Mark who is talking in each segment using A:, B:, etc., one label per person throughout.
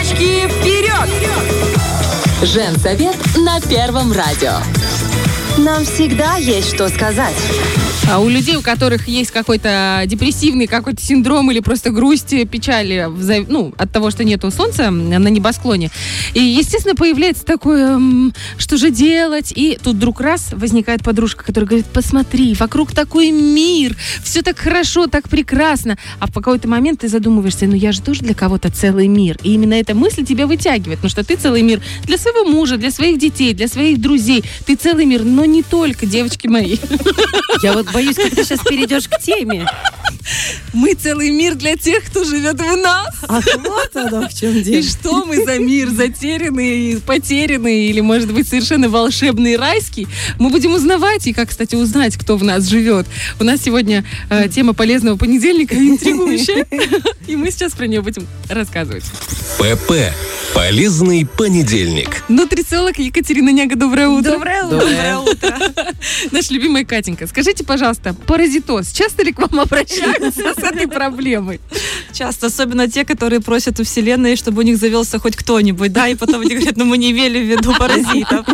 A: Девочки, вперед!
B: Женсовет на Первом радио.
C: Нам всегда есть что сказать.
D: А у людей, у которых есть какой-то депрессивный какой-то синдром или просто грусть, печаль ну, от того, что нету солнца на небосклоне, и, естественно, появляется такое, что же делать? И тут вдруг раз возникает подружка, которая говорит, посмотри, вокруг такой мир, все так хорошо, так прекрасно. А в какой-то момент ты задумываешься, ну я же тоже для кого-то целый мир. И именно эта мысль тебя вытягивает, потому что ты целый мир для своего мужа, для своих детей, для своих друзей. Ты целый мир, но не только, девочки мои.
E: Я вот боюсь, как ты сейчас перейдешь к теме.
D: Мы целый мир для тех, кто живет в нас.
E: А вот оно в чем дело.
D: И что мы за мир? Затерянный, потерянный или, может быть, совершенно волшебный райский? Мы будем узнавать, и как, кстати, узнать, кто в нас живет. У нас сегодня э, тема полезного понедельника интригующая. И мы сейчас про нее будем рассказывать.
F: ПП. Полезный понедельник.
D: Нутрициолог Екатерина Няга, доброе утро.
E: Доброе утро. Доброе утро.
D: Наша любимая Катенька, скажите, пожалуйста, паразитоз, часто ли к вам обращаются с этой проблемой?
G: Часто, особенно те, которые просят у Вселенной, чтобы у них завелся хоть кто-нибудь, да, и потом они говорят, ну мы не имели в виду паразитов.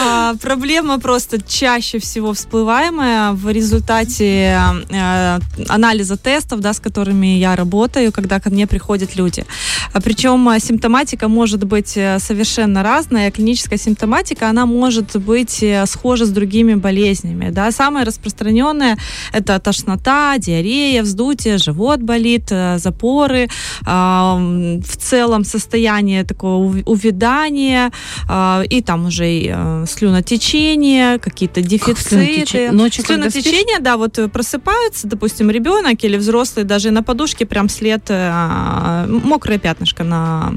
G: А, проблема просто чаще всего всплываемая в результате э, анализа тестов, да, с которыми я работаю, когда ко мне приходят люди. А, причем симптоматика может быть э, совершенно разная. Клиническая симптоматика, она может быть э, схожа с другими болезнями. Да. Самое распространенное – это тошнота, диарея, вздутие, живот болит, э, запоры, э, в целом состояние такого увядания, э, и там уже и слюнотечение, какие-то дефициты.
D: Ночью,
G: слюнотечение, да, вот просыпаются, допустим, ребенок или взрослый, даже на подушке прям след, мокрое пятнышко на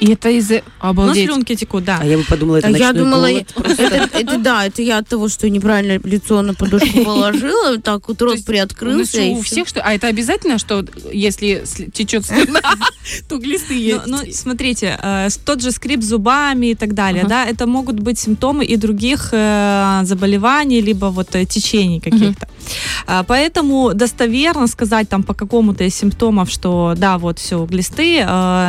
D: и это из-за... Обалдеть.
G: Ну, слюнки текут, да.
E: А я бы подумала, это а
H: Я думала,
E: голод,
H: это, это, да, это я от того, что неправильно лицо на подушку положила, так вот рот приоткрылся.
D: У всех что? А это обязательно, что если течет слюна, то глисты есть?
G: Ну, смотрите, э, тот же скрип зубами и так далее, да, это могут быть симптомы и других э, заболеваний, либо вот э, течений каких-то. А, поэтому достоверно сказать там по какому-то из симптомов, что да, вот все, глисты,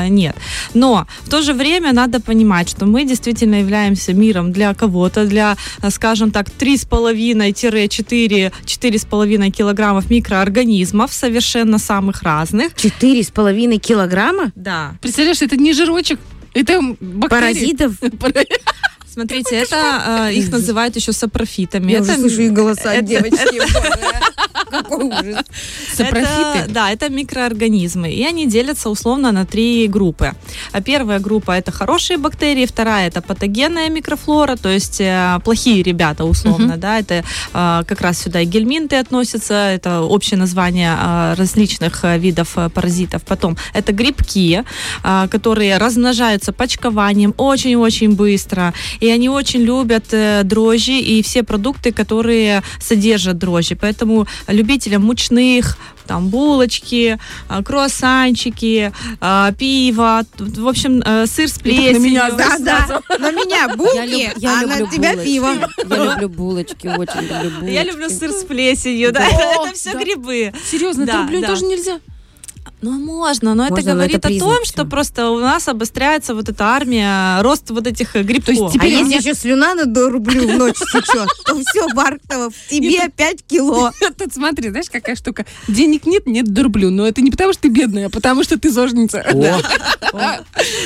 G: нет. Но в то же время надо понимать, что мы действительно являемся миром для кого-то, для, скажем так, 3,5-4-4,5 килограммов микроорганизмов совершенно самых разных.
H: 4,5 килограмма?
G: Да.
D: Представляешь, это не жирочек, это бактерии.
H: Паразитов?
G: Смотрите, это э, их называют еще сапрофитами.
H: Я
G: это,
H: уже слышу их голоса от девочки. Какой ужас.
G: Сапрофиты? Да, это микроорганизмы. И они делятся условно на три группы. А первая группа это хорошие бактерии, вторая это патогенная микрофлора, то есть э, плохие ребята условно, да, это э, как раз сюда и гельминты относятся, это общее название э, различных видов паразитов. Потом это грибки, которые размножаются почкованием очень-очень быстро и они очень любят э, дрожжи и все продукты, которые содержат дрожжи. Поэтому любителям мучных, там булочки, э, круассанчики, э, пиво, в общем, сыр с плесенью.
H: На меня, да, да, на меня булки, я а на тебя пиво.
E: Я люблю булочки, очень люблю булочки.
G: Я люблю сыр с плесенью, да, это все грибы.
D: Серьезно,
G: да,
D: да. тоже нельзя?
G: Ну, можно, но можно, это говорит это о том, что просто у нас обостряется вот эта армия, рост вот этих грибков. То
H: есть теперь а если еще слюна на рублю в ночь течет, то все, Барктова, тебе 5 кило.
D: Тут смотри, знаешь, какая штука. Денег нет, нет дурблю. Но это не потому, что ты бедная, а потому, что ты зожница.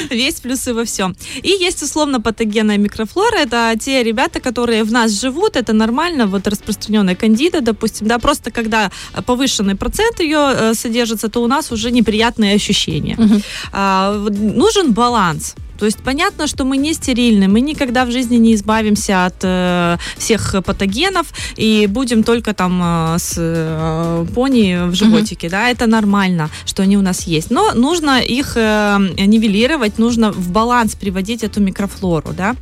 G: Весь плюсы во всем. И есть условно патогенная микрофлора. Это те ребята, которые в нас живут. Это нормально. Вот распространенная кандида, допустим. Да, просто когда повышенный процент ее э, содержится, то у нас уже неприятные ощущения. Угу. А, нужен баланс. То есть понятно, что мы не стерильны, мы никогда в жизни не избавимся от э, всех патогенов и будем только там э, с э, пони в животике, mm да, это нормально, что они у нас есть. Но нужно их э, нивелировать, нужно в баланс приводить эту микрофлору, да.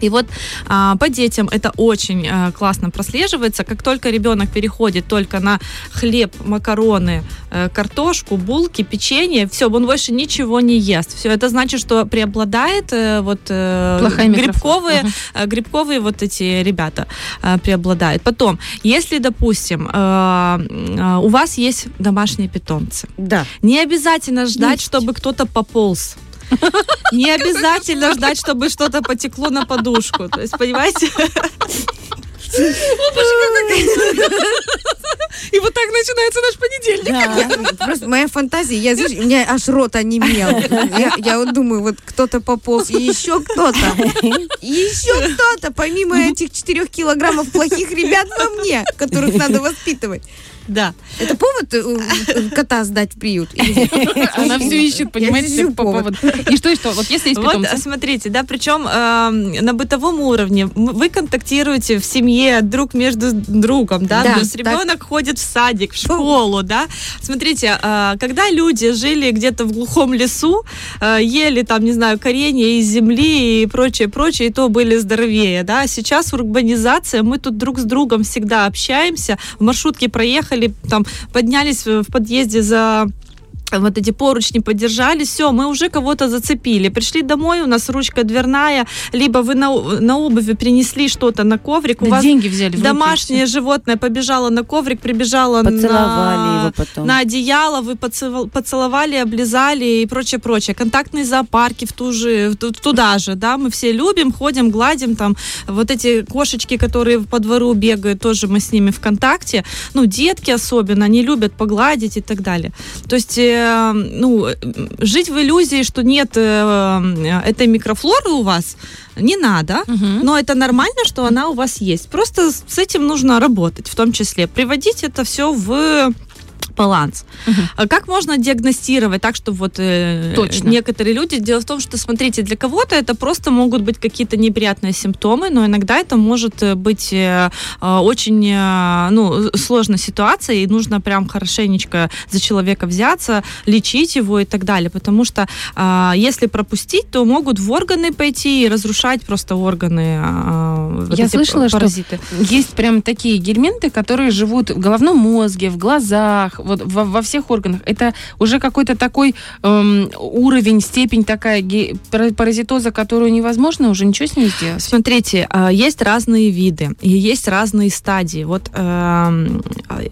G: И вот а, по детям это очень а, классно прослеживается. Как только ребенок переходит только на хлеб, макароны, а, картошку, булки, печенье, все, он больше ничего не ест. Все, это значит, что преобладает а, вот а, грибковые, угу. а, грибковые вот эти ребята а, преобладают. Потом, если, допустим, а, а, у вас есть домашние питомцы,
H: да.
G: не обязательно ждать, есть. чтобы кто-то пополз Не обязательно ждать, чтобы что-то потекло на подушку. То есть, понимаете?
D: И вот так начинается наш понедельник.
H: Я- Просто моя фантазия, я, знаешь, у меня аж рот онемел. Я, я вот думаю, вот кто-то пополз, и еще кто-то, и еще кто-то, помимо этих четырех килограммов плохих ребят во мне, которых надо воспитывать.
G: Да.
H: Это повод э, э, кота сдать в приют?
D: Она все ищет, понимаете, по
H: повод.
D: поводу. И что, и что? Вот если есть
G: Вот,
D: питомцы.
G: смотрите, да, причем на бытовом уровне вы контактируете в семье друг между другом, да, то есть ребенок ходит в садик, в школу, да. Смотрите, э, когда люди жили где-то в глухом лесу, э, ели там, не знаю, коренья из земли и прочее, прочее, и то были здоровее, да. А Сейчас урбанизация, мы тут друг с другом всегда общаемся, в маршрутке проехали, там, поднялись в в подъезде за вот эти поручни подержали, все, мы уже кого-то зацепили. Пришли домой, у нас ручка дверная, либо вы на, на обуви принесли что-то на коврик, у
D: Да
G: вас
D: деньги взяли в руки,
G: домашнее животное побежало на коврик, прибежало на, на одеяло, вы поцеловал- поцеловали, облизали и прочее, прочее. Контактные зоопарки в ту же, в ту- туда же, да, мы все любим, ходим, гладим, там, вот эти кошечки, которые по двору бегают, тоже мы с ними в контакте, ну, детки особенно, они любят погладить и так далее. То есть, э, ну, э, жить в иллюзии, что нет э, этой микрофлоры у вас, не надо,
D: Мгм.
G: но это нормально, что она у вас есть. Просто с этим нужно работать, в том числе. Приводить это все в баланс. А Как можно диагностировать так, чтобы вот э,
D: Точно.
G: некоторые люди... Дело в том, что, смотрите, для кого-то это просто могут быть какие-то неприятные симптомы, но иногда это может э, быть э, очень ну, сложная ситуация, и нужно прям хорошенечко за человека взяться, лечить его и так далее, потому что если пропустить, то могут в органы пойти и разрушать просто органы вот
D: Я слышала, что
G: паразиты.
D: Есть прям такие гельминты, которые живут в головном мозге, в глазах, вот во, во всех органах. Это уже какой-то такой эм, уровень, степень такая паразитоза, которую невозможно уже ничего с ней сделать.
G: Смотрите, а, есть разные виды и есть разные стадии. Вот эм,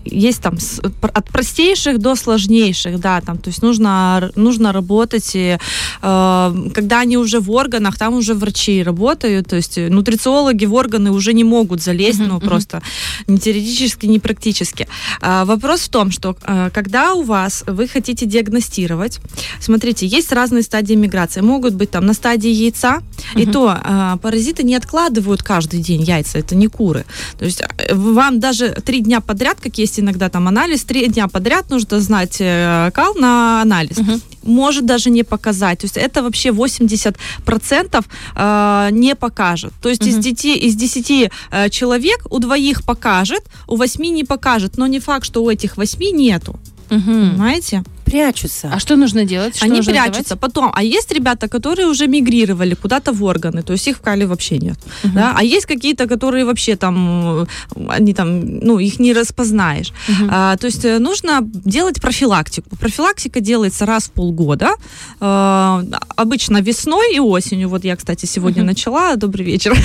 G: есть там от простейших до сложнейших, да, там, то есть нужно нужно работать, и, э, когда они уже в органах, там уже врачи работают, то есть нутрициологи в органы уже не могут залезть,
D: Мгм,
G: ну
D: мгм.
G: просто ни теоретически, ни практически. А, Вопрос в том, что когда у вас вы хотите диагностировать, смотрите, есть разные стадии миграции. Могут быть там на стадии яйца, и
D: Мгм.
G: то а, паразиты не откладывают каждый день яйца, это не куры. То есть э, вам даже три дня подряд, как есть иногда там анализ, три дня подряд нужно знать э, кал на анализ.
D: Мгм.
G: Может даже не показать. То есть это вообще 80% э, не покажет. То есть из,
D: Мгм.
G: 10, из 10 э, человек у двоих покажет, у восьми не покажет. Но не факт, что у этих восьми нету.
D: Мгм.
G: Понимаете?
E: Прячутся.
D: А что нужно делать? Что
G: Они
D: нужно
G: прячутся.
D: сдавать?
G: Потом, а есть ребята, которые уже мигрировали куда-то в органы, то есть их в кале вообще нет.
D: Мгм.
G: Да? А есть какие-то, которые вообще там, они там, ну, их не распознаешь.
D: Мгм.
G: А, то есть э, нужно делать профилактику. Профилактика делается раз в полгода, э, обычно весной и осенью. Вот я, кстати, сегодня
D: Мгм.
G: начала. Добрый вечер.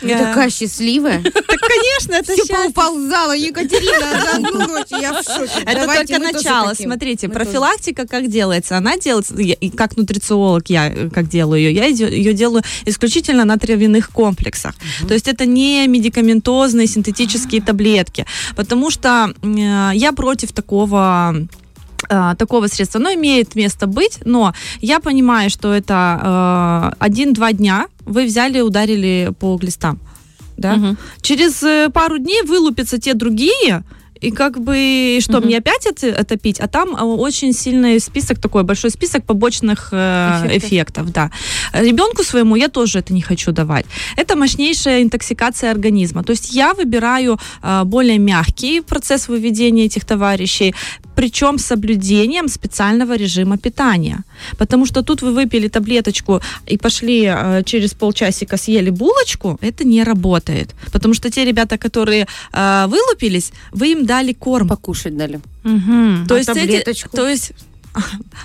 H: Ты такая счастливая.
G: Так, конечно, это
H: Все
G: счастье.
H: поуползала, Екатерина, за одну ночь. Я в шоке.
G: Это
H: Давайте
G: только
H: тоже хотим.
G: Смотрите,
H: Мы тоже.
G: профилактика как делается? Она делается, я- как нутрициолог я э, как делаю ее, я ее делаю исключительно на травяных комплексах. То есть это не медикаментозные синтетические таблетки, потому что э, я против такого э, такого средства. Оно имеет место быть, но я понимаю, что это э, один-два дня вы взяли, ударили по глистам. Да?
D: Мгм.
G: Через пару дней вылупятся те другие, и как бы, что,
D: Мгм.
G: мне опять это, это пить? А там э, очень сильный список, такой большой список побочных э,
D: Эффектов.
G: эффектов. да. Ребенку своему я тоже это не хочу давать. Это мощнейшая интоксикация организма. То есть я выбираю э, более мягкий процесс выведения этих товарищей, причем с соблюдением специального режима питания. Потому что тут вы выпили таблеточку и пошли э, через полчасика съели булочку, это не работает. Потому что те ребята, которые э, вылупились, вы им дали корм.
E: Покушать дали.
D: Мгм.
G: То
H: А
G: есть эти-
H: таблеточку?
G: то есть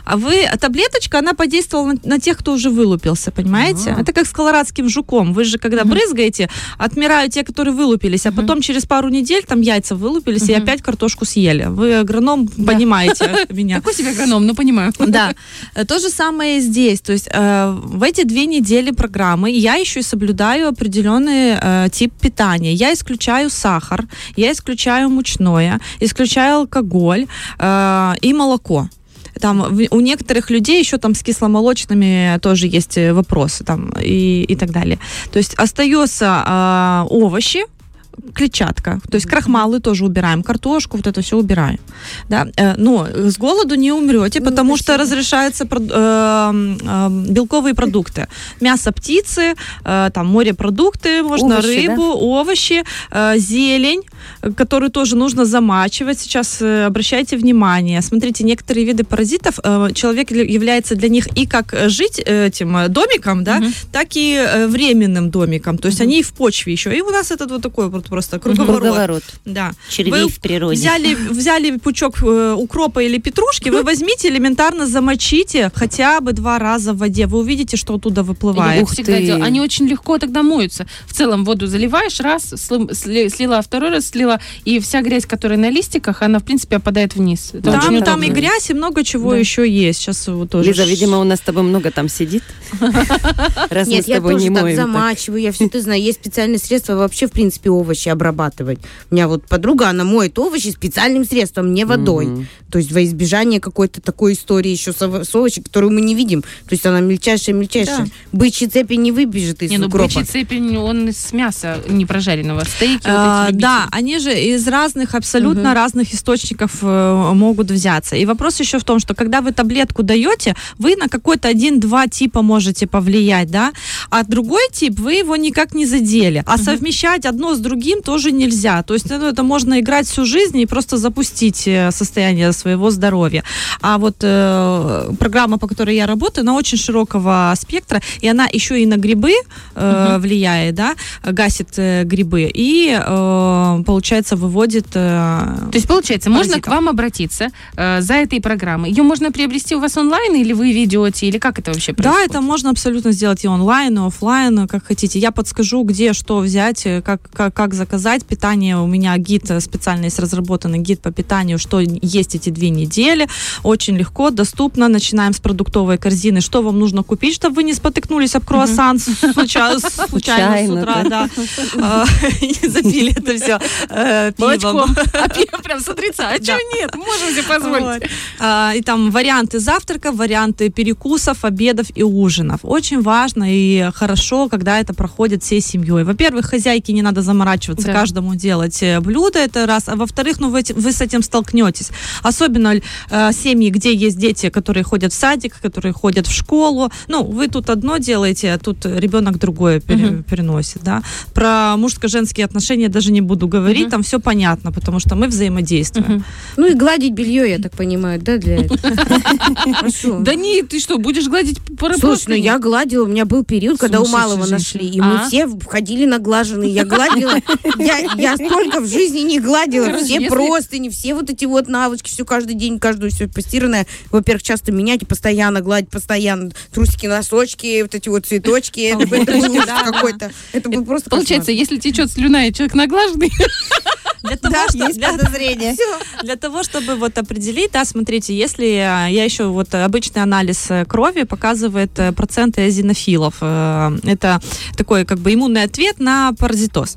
G: А вы, а таблеточка, она подействовала на, на тех, кто уже вылупился, понимаете? Это как с колорадским жуком. Вы же, когда брызгаете, отмирают те, которые вылупились, а потом через пару недель там яйца вылупились и опять картошку съели. Вы агроном, понимаете меня.
D: Какой себе агроном, ну понимаю.
G: Да, то же самое и здесь. То есть э, в эти две недели программы я еще и соблюдаю определенный э, тип питания. Я исключаю сахар, я исключаю мучное, исключаю алкоголь э, и молоко. Там у некоторых людей еще там с кисломолочными тоже есть э, вопросы там и, и так далее. То есть остается э, овощи, клетчатка, то есть крахмалы тоже убираем, картошку, вот это все убираем, да, Э, но с голоду не умрете, потому что разрешаются э, э, белковые продукты, мясо птицы, э, там морепродукты, можно
E: Овощи,
G: рыбу, овощи, э, зелень, которую тоже нужно замачивать. Сейчас э, обращайте внимание, смотрите, некоторые виды паразитов э, человек является для них и как жить этим э, домиком, да, так и э, временным домиком, то есть они и в почве еще. И у нас этот вот такой вот просто круговорот.
E: Круговорот.
G: Да.
E: Червей
G: Вы
E: в природе.
G: Взяли, взяли пучок э, укропа или петрушки, вы возьмите, элементарно замочите хотя бы два раза в воде. Вы увидите, что оттуда выплывает.
E: Ух
D: всегда
E: ты.
D: Они очень легко тогда моются. В целом воду заливаешь, раз, слила, второй раз слила, и вся грязь, которая на листиках, она, в принципе, опадает вниз. Это
G: Там, там и грязь, и много чего
D: Да.
G: еще есть. Сейчас вот тоже.
E: Лиза, видимо, у нас с тобой много там сидит. Раз мы
H: Нет, я тоже
E: не
H: так
E: моем. так.
H: замачиваю, я все это знаю. Есть специальные средства вообще, в принципе, овощи обрабатывать. У меня вот подруга, она моет овощи специальным средством, не водой.
E: Мгм.
H: То есть во избежание какой-то такой истории еще с, ов- с овощи, которую мы не видим. То есть она мельчайшая-мельчайшая. Бычьи цепи не выбежит из
D: Не, ну
H: укропа.
D: бычий цепень, он из мяса не прожаренного. Стейки
G: А,
D: вот эти
G: да, они же из разных, абсолютно разных источников э, могут взяться. И вопрос еще в том, что когда вы таблетку даете, вы на какой-то один-два типа можете повлиять, да, а другой тип вы его никак не задели. А совмещать одно с другим тоже нельзя. То есть ну, это можно играть всю жизнь и просто запустить э, состояние своего здоровья. А вот э, программа, по которой я работаю, она очень широкого спектра, и она еще и на грибы э, влияет, да, гасит э, грибы и, э, получается, выводит... э,
D: То есть, получается, можно
G: паразитов.
D: к вам обратиться э, за этой программой. Ее можно приобрести у вас онлайн, или вы ведете, или как это вообще
G: Да,
D: происходит?
G: это можно абсолютно сделать и онлайн, и офлайн, как хотите. Я подскажу, где что взять, э, как, как, как заказать. Питание у меня гид э, специально есть разработанный гид по питанию, что есть эти две недели. Очень легко, доступно. Начинаем с продуктовой корзины. Что вам нужно купить, чтобы вы не спотыкнулись об круассан случайно, случайно с утра, да. А, и Не запили это все пивом.
D: А пиво прям с утреца. А чего нет? Можем себе позволить.
G: А, и там варианты завтрака, варианты перекусов, обедов и ужинов. Очень важно и хорошо, когда это проходит всей семьей. Во-первых, хозяйке не надо заморачиваться,
D: Да.
G: каждому делать э, блюдо, это раз. А во-вторых, ну вы, вы с этим столкнетесь. Особенно э, семьи, где есть дети, которые ходят в садик, которые ходят в школу. Ну, вы тут одно делаете, а тут ребенок другое пере- переносит, да. Про мужско-женские отношения даже не буду говорить, там все понятно, потому что мы взаимодействуем.
H: Ну и гладить белье, я так понимаю, да, для этого? Хорошо.
D: Да не, ты что, будешь гладить по
H: Слушай, ну я гладила, у меня был период, когда у малого
D: женщина.
H: нашли, и мы
D: А?
H: все входили наглаженные, я гладила, я, я столько в жизни не гладила, все
D: если-
H: простыни, все вот эти вот навычки, все каждый день, каждую все постиранное, во-первых, часто менять и постоянно гладить, постоянно трусики, носочки, вот эти вот цветочки, это, был- какой-то, это был просто
D: Получается, если течет слюна и человек наглаженный,
G: Для того, что- для-
E: подозрение.
G: Для того, чтобы вот определить, да, смотрите, если я еще вот обычный анализ э, крови показывает э, проценты эозинофилов. Э, Это такой как бы иммунный ответ на паразитоз.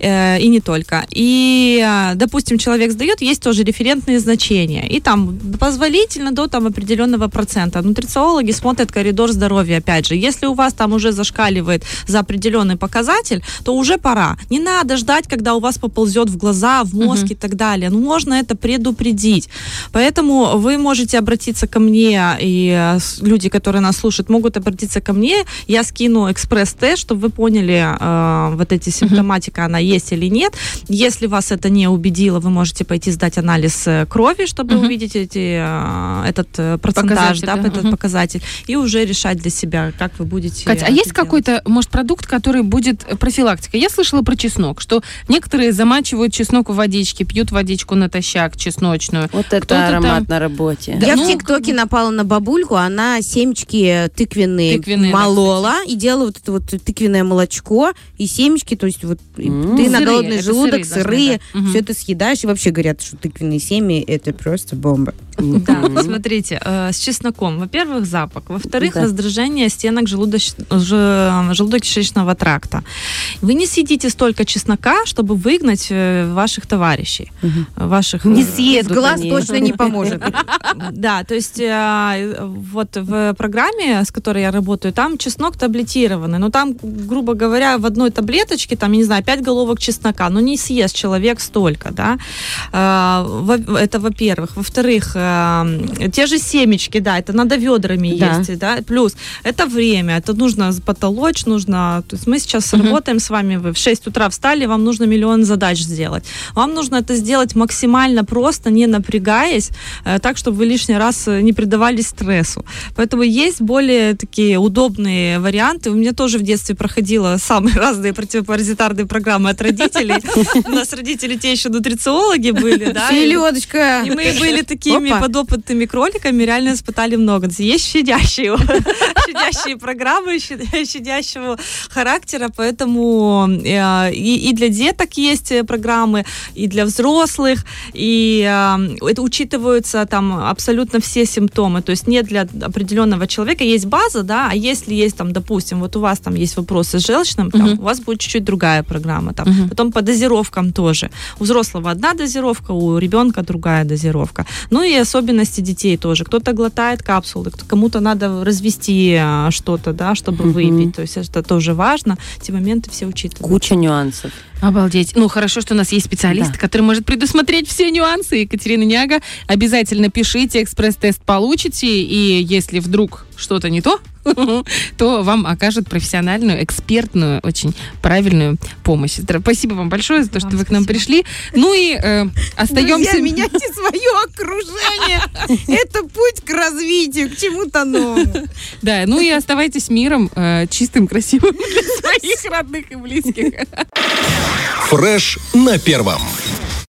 G: И не только. И, допустим, человек сдает, есть тоже референтные значения. И там позволительно до там определенного процента. Нутрициологи смотрят коридор здоровья, опять же. Если у вас там уже зашкаливает за определенный показатель, то уже пора. Не надо ждать, когда у вас поползет в глаза, в мозг и так далее. Ну, можно это предупредить. Поэтому вы можете обратиться ко мне, и э, люди, которые нас слушают, могут обратиться ко мне. Я скину экспресс-тест, чтобы вы поняли, э, вот эти симптоматика, она есть или нет. Если вас это не убедило, вы можете пойти сдать анализ э, крови, чтобы
D: Мгм.
G: увидеть эти, э, этот э, процентаж,
D: Показатель,
G: да,
D: да.
G: этот
D: Мгм.
G: показатель, и уже решать для себя, как вы будете
D: Катя, а есть какой-то, может, продукт, который будет профилактикой? Я слышала про чеснок, что некоторые замачивают чеснок чеснок в водичке, пьют водичку натощак чесночную.
E: Вот это
D: Кто-то
E: аромат
D: там-
E: на работе.
D: Да,
H: Я
D: ну,
H: в ТикТоке напала на бабульку, она семечки тыквенные,
D: Тыквенные, да,
H: молола и делала вот это вот тыквенное молочко и семечки, то есть вот
E: М.
H: ты на
D: Сырые,
H: голодный
D: это
H: желудок
D: сырые должны,
H: сырые,
D: да.
H: Все это съедаешь и вообще говорят, что тыквенные семьи это просто бомба.
G: Да, смотрите, э, с чесноком. Во-первых, запах. Во-вторых,
E: Да.
G: раздражение стенок желудоч- же- желудочно-кишечного тракта. Вы не съедите столько чеснока, чтобы выгнать э, ваших товарищей.
E: Мгм.
G: Ваших,
E: Не
G: э,
E: съедут
H: Глаз
E: они.
H: точно не поможет.
G: Да, то есть э, вот в программе, с которой я работаю, там чеснок таблетированный, но там, грубо говоря, в одной таблеточке, там, я не знаю, 5 головок чеснока, ну не съест человек столько, да. Это во-первых. Во-вторых, те же семечки, да, это надо ведрами
H: Да.
G: есть, да, плюс это время, это нужно потолочь, нужно, то есть мы сейчас работаем с вами, вы в 6 утра встали, вам нужно миллион задач сделать. Вам нужно это сделать максимально просто, не напрягаясь, э, так, чтобы вы лишний раз э, не предавались стрессу. Поэтому есть более такие удобные варианты. У меня тоже в детстве проходило самые разные противопаразитарные программы от родителей. У нас родители те еще нутрициологи были, да.
H: Селедочка.
G: и мы были такими подопытными кроликами, реально испытали много. Есть щадящие, щадящие программы, щадя- щадящего характера, поэтому э, и, и для деток есть э, и для взрослых, и э, это учитываются там абсолютно все симптомы, то есть нет для определенного человека, есть база, да, а если есть там, допустим, вот у вас там есть вопросы с желчным, там,
D: Мгм.
G: у вас будет чуть-чуть другая программа, там,
D: Мгм.
G: потом по дозировкам тоже. У взрослого одна дозировка, у ребенка другая дозировка. Ну и особенности детей тоже. Кто-то глотает капсулы, кому-то надо развести а, что-то, да, чтобы
E: Мгм.
G: выпить. То есть это тоже важно. Эти моменты все учитывают.
E: Куча нюансов.
D: Обалдеть. Ну, хорошо, что у нас есть специалист,
E: Да.
D: который может предусмотреть все нюансы. Екатерина Няга, обязательно пишите, экспресс-тест получите, и если вдруг что-то не то, то вам окажут профессиональную, экспертную, очень правильную помощь. Спасибо вам большое за то, что вы к нам
G: спасибо.
D: пришли. Ну и э, остаемся...
H: Друзья, меняйте свое окружение. Это путь к развитию, к чему-то новому.
D: Да, ну и оставайтесь миром, э, чистым, красивым для своих родных и близких.
F: Фреш на первом.